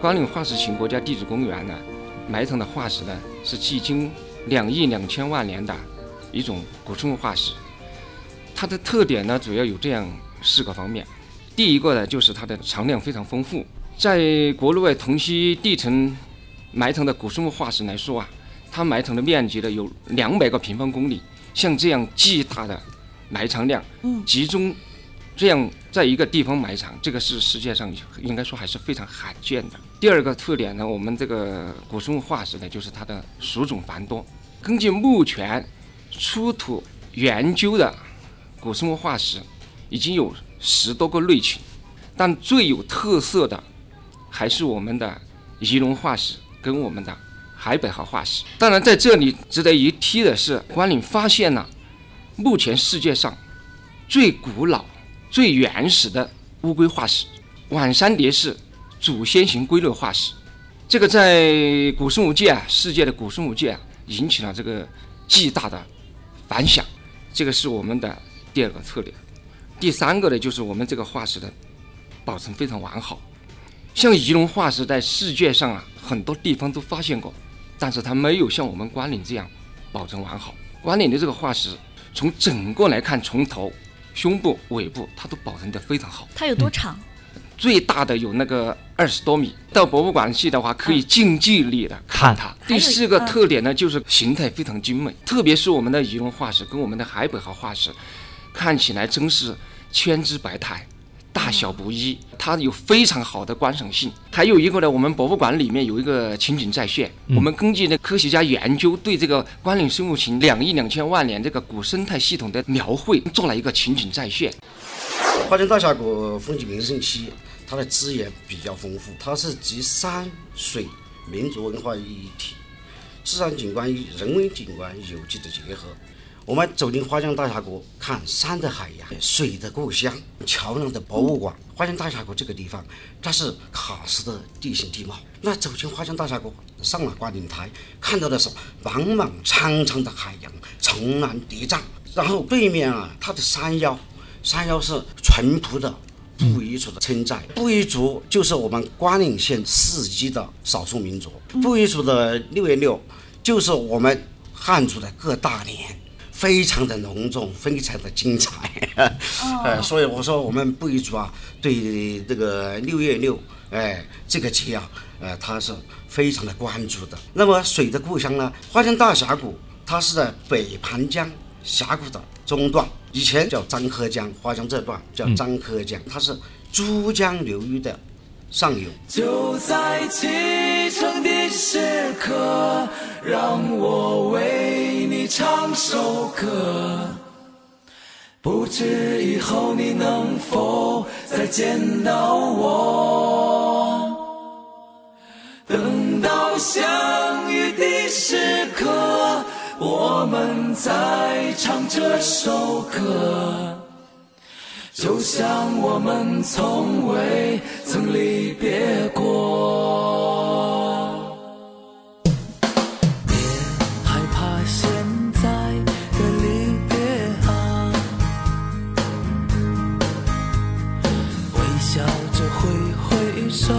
关岭化石群国家地质公园呢，埋藏的化石呢是距今两亿两千万年的一种古生物化石。它的特点呢，主要有这样四个方面。第一个呢，就是它的藏量非常丰富。在国内外同期地层埋藏的古生物化石来说啊，它埋藏的面积呢有两百个平方公里。像这样巨大的埋藏量，集中这样在一个地方埋藏，这个是世界上应该说还是非常罕见的。第二个特点呢，我们这个古生物化石呢，就是它的属种繁多。根据目前出土研究的古生物化石，已经有十多个类群，但最有特色的还是我们的仪龙化石跟我们的。海北号化石，当然在这里值得一提的是，关岭发现了目前世界上最古老、最原始的乌龟化石——晚山蝶式祖先型龟类化石。这个在古生物界啊，世界的古生物界啊引起了这个巨大的反响。这个是我们的第二个特点。第三个呢，就是我们这个化石的保存非常完好。像仪龙化石在世界上啊，很多地方都发现过。但是它没有像我们关岭这样保存完好。关岭的这个化石，从整个来看，从头、胸部、尾部，它都保存得非常好。它有多长？最大的有那个二十多米。到博物馆去的话，可以近距离的看它。第四个特点呢，就是形态非常精美，特别是我们的仪龙化石跟我们的海北号化石，看起来真是千姿百态。大小不一，它有非常好的观赏性。还有一个呢，我们博物馆里面有一个情景再现。我们根据那科学家研究对这个关岭生物群两亿两千万年这个古生态系统的描绘，做了一个情景再现。花江大峡谷风景名胜区，它的资源比较丰富，它是集山水民族文化于一体，自然景观与人文景观有机的结合。我们走进花江大峡谷，看山的海洋，水的故乡，桥梁的博物馆。花江大峡谷这个地方，它是喀斯的地形地貌。那走进花江大峡谷，上了观景台，看到的是茫茫苍苍的海洋，重峦叠嶂。然后对面啊，它的山腰，山腰是淳朴的布依族的村寨。布依族就是我们关岭县四级的少数民族。布依族的六月六，就是我们汉族的各大年。非常的隆重，非常的精彩，呃，所以我说我们布依族啊，对这个六月六，哎，这个节啊，呃，他是非常的关注的。那么水的故乡呢，花江大峡谷，它是在北盘江峡谷的中段，以前叫张柯江，花江这段叫张柯江，它是珠江流域的。上游。就在启程的时刻，让我唱首歌。不知以后你能否再见到我？等到相遇的时刻，我们再唱这首歌。就像我们从未曾离别挥挥手